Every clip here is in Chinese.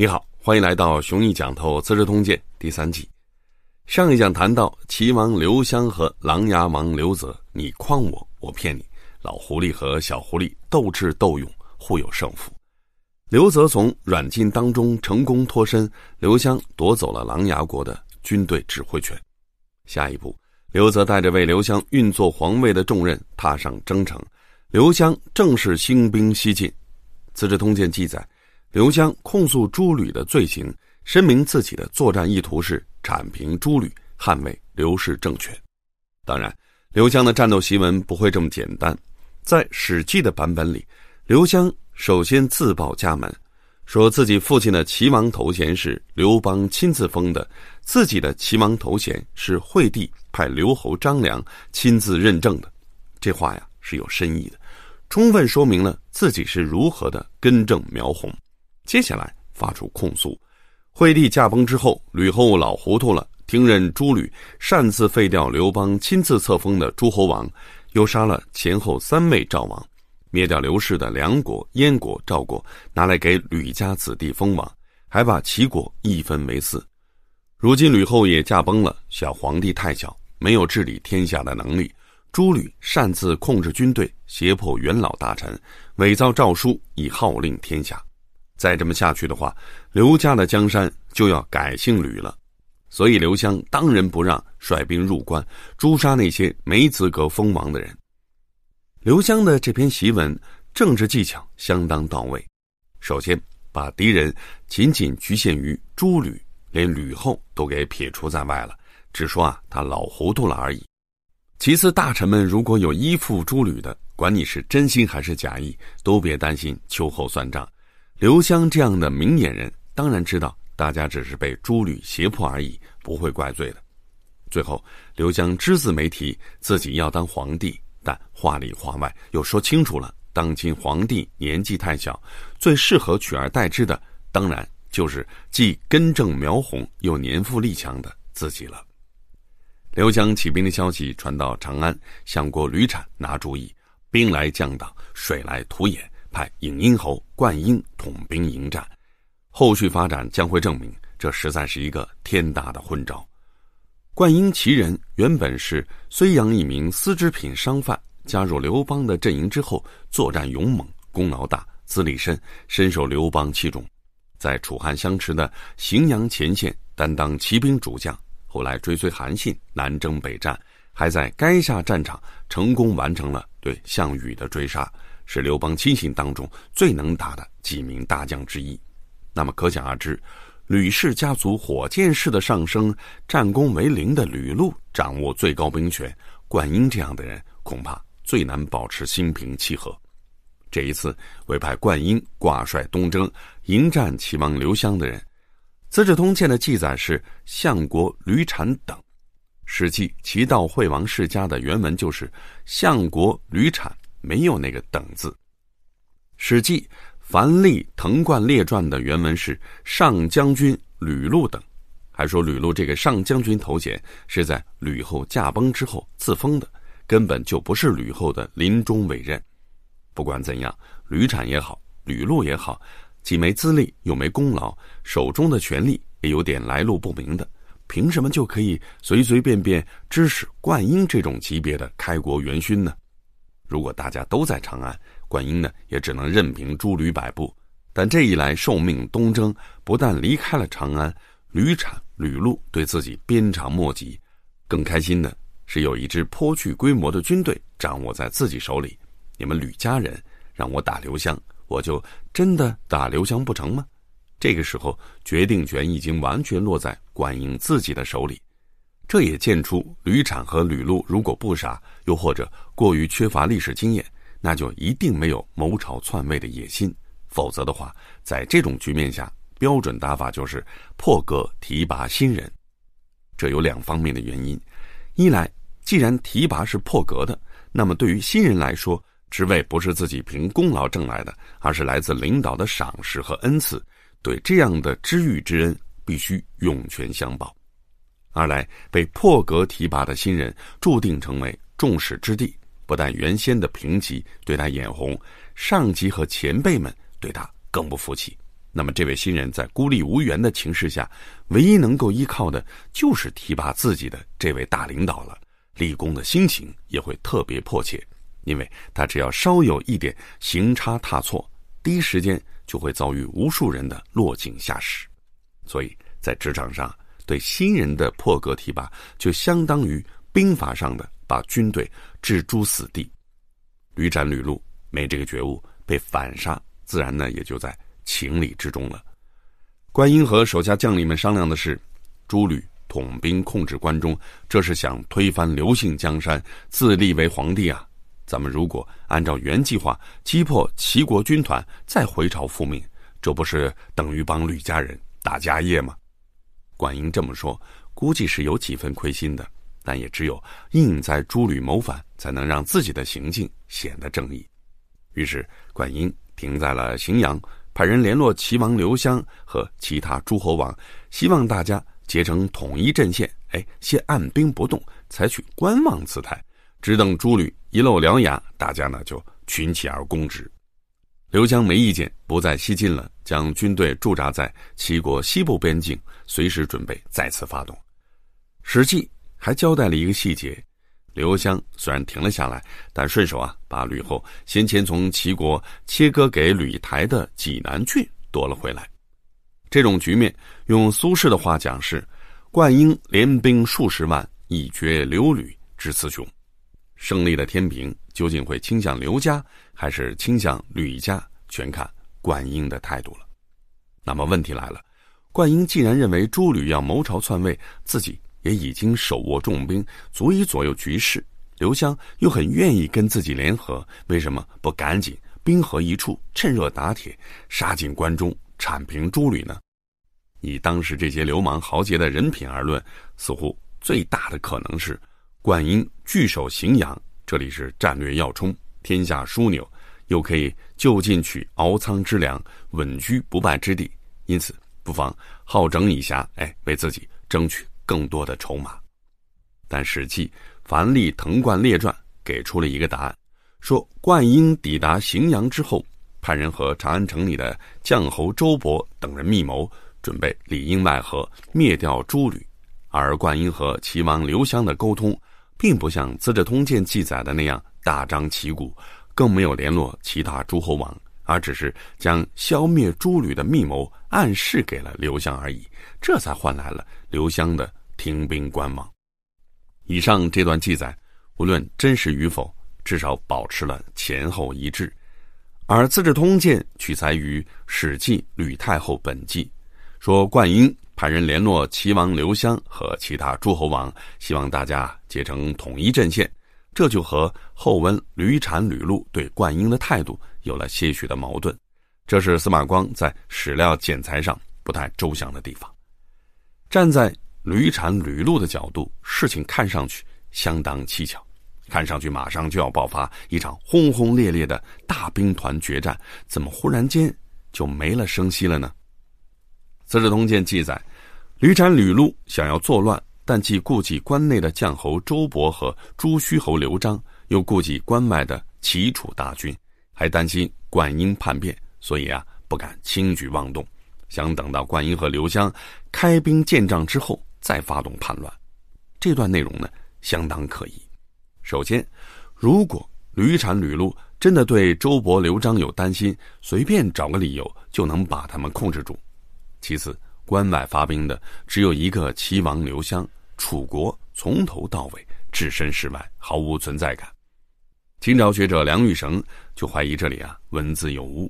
你好，欢迎来到《雄毅讲透资治通鉴》第三集。上一讲谈到齐王刘襄和琅琊王刘泽，你诓我，我骗你，老狐狸和小狐狸斗智斗勇，互有胜负。刘泽从软禁当中成功脱身，刘襄夺走了琅琊国的军队指挥权。下一步，刘泽带着为刘襄运作皇位的重任，踏上征程。刘襄正式兴兵西进。《资治通鉴》记载。刘襄控诉诸吕的罪行，声明自己的作战意图是铲平诸吕，捍卫刘氏政权。当然，刘襄的战斗檄文不会这么简单。在《史记》的版本里，刘襄首先自报家门，说自己父亲的齐王头衔是刘邦亲自封的，自己的齐王头衔是惠帝派刘侯张良亲自认证的。这话呀是有深意的，充分说明了自己是如何的根正苗红。接下来发出控诉：惠帝驾崩之后，吕后老糊涂了，听任诸吕，擅自废掉刘邦亲自册封的诸侯王，又杀了前后三位赵王，灭掉刘氏的梁国、燕国、赵国，拿来给吕家子弟封王，还把齐国一分为四。如今吕后也驾崩了，小皇帝太小，没有治理天下的能力。诸吕擅自控制军队，胁迫元老大臣，伪造诏书以号令天下。再这么下去的话，刘家的江山就要改姓吕了。所以刘襄当仁不让，率兵入关，诛杀那些没资格封王的人。刘襄的这篇檄文政治技巧相当到位。首先，把敌人仅仅局限于诸吕，连吕后都给撇除在外了，只说啊他老糊涂了而已。其次，大臣们如果有依附诸吕的，管你是真心还是假意，都别担心秋后算账。刘湘这样的明眼人当然知道，大家只是被诸吕胁迫而已，不会怪罪的。最后，刘湘只字没提自己要当皇帝，但话里话外又说清楚了：当今皇帝年纪太小，最适合取而代之的，当然就是既根正苗红又年富力强的自己了。刘湘起兵的消息传到长安，相国吕产拿主意：兵来将挡，水来土掩。派尹英侯灌婴统兵迎战，后续发展将会证明，这实在是一个天大的昏招。灌婴其人原本是睢阳一名丝织品商贩，加入刘邦的阵营之后，作战勇猛，功劳大，资历深，深受刘邦器重，在楚汉相持的荥阳前线担当骑兵主将，后来追随韩信南征北战，还在垓下战场成功完成了对项羽的追杀。是刘邦亲信当中最能打的几名大将之一，那么可想而知，吕氏家族火箭式的上升，战功为零的吕禄掌握最高兵权，灌婴这样的人恐怕最难保持心平气和。这一次委派灌婴挂帅东征，迎战齐王刘襄的人，《资治通鉴》的记载是相国吕产等，《史记·齐悼惠王世家》的原文就是相国吕产。没有那个“等”字，《史记·樊历滕冠列传》的原文是“上将军吕禄等”，还说吕禄这个上将军头衔是在吕后驾崩之后自封的，根本就不是吕后的临终委任。不管怎样，吕产也好，吕禄也好，既没资历又没功劳，手中的权力也有点来路不明的，凭什么就可以随随便便指使灌婴这种级别的开国元勋呢？如果大家都在长安，管婴呢也只能任凭诸吕摆布。但这一来，受命东征，不但离开了长安，吕产、吕禄对自己鞭长莫及。更开心的是，有一支颇具规模的军队掌握在自己手里。你们吕家人让我打刘襄，我就真的打刘襄不成吗？这个时候，决定权已经完全落在管婴自己的手里。这也见出吕产和吕禄如果不傻，又或者过于缺乏历史经验，那就一定没有谋朝篡位的野心。否则的话，在这种局面下，标准打法就是破格提拔新人。这有两方面的原因：一来，既然提拔是破格的，那么对于新人来说，职位不是自己凭功劳挣来的，而是来自领导的赏识和恩赐，对这样的知遇之恩，必须涌泉相报。二来，被破格提拔的新人注定成为众矢之的，不但原先的平级对他眼红，上级和前辈们对他更不服气。那么这位新人在孤立无援的情势下，唯一能够依靠的就是提拔自己的这位大领导了。立功的心情也会特别迫切，因为他只要稍有一点行差踏错，第一时间就会遭遇无数人的落井下石。所以在职场上，对新人的破格提拔，就相当于兵法上的把军队置诸死地。屡斩屡路，没这个觉悟，被反杀，自然呢也就在情理之中了。关英和手下将领们商量的是，诸吕统兵控制关中，这是想推翻刘姓江山，自立为皇帝啊！咱们如果按照原计划击破齐国军团，再回朝复命，这不是等于帮吕家人打家业吗？管英这么说，估计是有几分亏心的。但也只有硬在诸吕谋反，才能让自己的行径显得正义。于是，管英停在了荥阳，派人联络齐王刘襄和其他诸侯王，希望大家结成统一阵线。哎，先按兵不动，采取观望姿态，只等诸吕一露獠牙，大家呢就群起而攻之。刘襄没意见，不再西进了，将军队驻扎在齐国西部边境，随时准备再次发动。《史记》。还交代了一个细节：刘襄虽然停了下来，但顺手啊把吕后先前从齐国切割给吕台的济南郡夺了回来。这种局面，用苏轼的话讲是：“灌婴联兵数十万，以绝刘吕之雌雄。”胜利的天平究竟会倾向刘家，还是倾向吕家，全看冠英的态度了。那么问题来了：冠英既然认为朱吕要谋朝篡位，自己。也已经手握重兵，足以左右局势。刘湘又很愿意跟自己联合，为什么不赶紧兵合一处，趁热打铁，杀进关中，铲平朱吕呢？以当时这些流氓豪杰的人品而论，似乎最大的可能是，灌婴据守荥阳，这里是战略要冲，天下枢纽，又可以就近取敖仓之粮，稳居不败之地。因此，不妨好整以暇，哎，为自己争取。更多的筹码，但《史记·樊历滕冠列传》给出了一个答案，说灌婴抵达荥阳之后，派人和长安城里的将侯周勃等人密谋，准备里应外合灭掉诸吕。而灌婴和齐王刘襄的沟通，并不像《资治通鉴》记载的那样大张旗鼓，更没有联络其他诸侯王，而只是将消灭诸吕的密谋暗示给了刘襄而已，这才换来了刘襄的。停兵观望。以上这段记载，无论真实与否，至少保持了前后一致。而《资治通鉴》取材于《史记·吕太后本纪》，说灌婴派人联络齐王刘襄和其他诸侯王，希望大家结成统一阵线。这就和后文吕产、吕禄对灌婴的态度有了些许的矛盾。这是司马光在史料剪裁上不太周详的地方。站在吕产、吕禄的角度，事情看上去相当蹊跷，看上去马上就要爆发一场轰轰烈烈的大兵团决战，怎么忽然间就没了声息了呢？《资治通鉴》记载，吕产、吕禄想要作乱，但既顾及关内的将侯周勃和朱虚侯刘璋，又顾及关外的齐楚大军，还担心灌婴叛变，所以啊，不敢轻举妄动，想等到灌婴和刘襄开兵见仗之后。再发动叛乱，这段内容呢相当可疑。首先，如果吕产、吕禄真的对周勃、刘璋有担心，随便找个理由就能把他们控制住。其次，关外发兵的只有一个齐王刘襄，楚国从头到尾置身事外，毫无存在感。清朝学者梁玉绳就怀疑这里啊文字有误，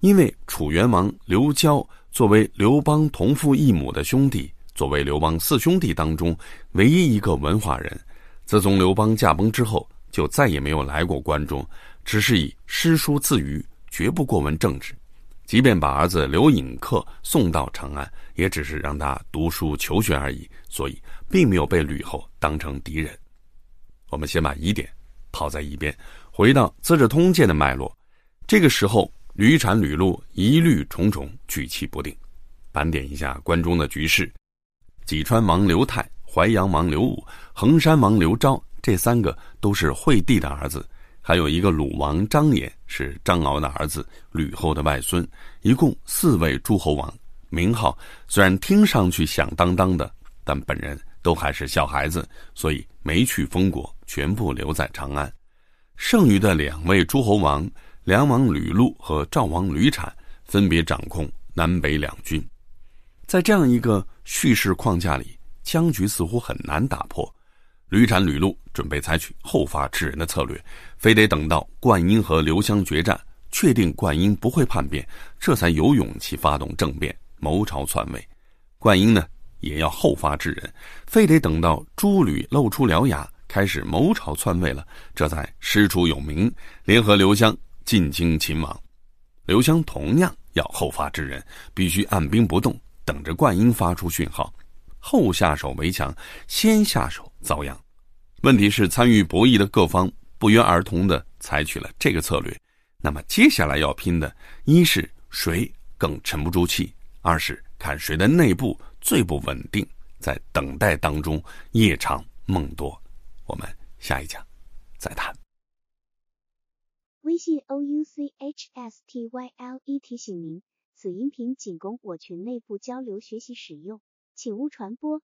因为楚元王刘交作为刘邦同父异母的兄弟。作为刘邦四兄弟当中唯一一个文化人，自从刘邦驾崩之后，就再也没有来过关中，只是以诗书自娱，绝不过问政治。即便把儿子刘隐克送到长安，也只是让他读书求学而已，所以并没有被吕后当成敌人。我们先把疑点抛在一边，回到《资治通鉴》的脉络。这个时候，吕产、吕禄疑虑重重，举棋不定。盘点一下关中的局势。济川王刘泰、淮阳王刘武、衡山王刘昭，这三个都是惠帝的儿子，还有一个鲁王张衍，是张敖的儿子，吕后的外孙，一共四位诸侯王。名号虽然听上去响当当的，但本人都还是小孩子，所以没去封国，全部留在长安。剩余的两位诸侯王，梁王吕禄和赵王吕产，分别掌控南北两郡。在这样一个叙事框架里，僵局似乎很难打破。吕产、吕禄准备采取后发制人的策略，非得等到灌婴和刘襄决战，确定灌婴不会叛变，这才有勇气发动政变，谋朝篡位。灌婴呢，也要后发制人，非得等到诸吕露出獠牙，开始谋朝篡位了，这才师出有名，联合刘襄进京擒王。刘襄同样要后发制人，必须按兵不动，等着灌婴发出讯号。后下手为强，先下手遭殃。问题是，参与博弈的各方不约而同的采取了这个策略。那么接下来要拼的，一是谁更沉不住气，二是看谁的内部最不稳定，在等待当中夜长梦多。我们下一讲再谈。微信 o u c h s t y l e 提醒您，此音频仅供我群内部交流学习使用。请勿传播。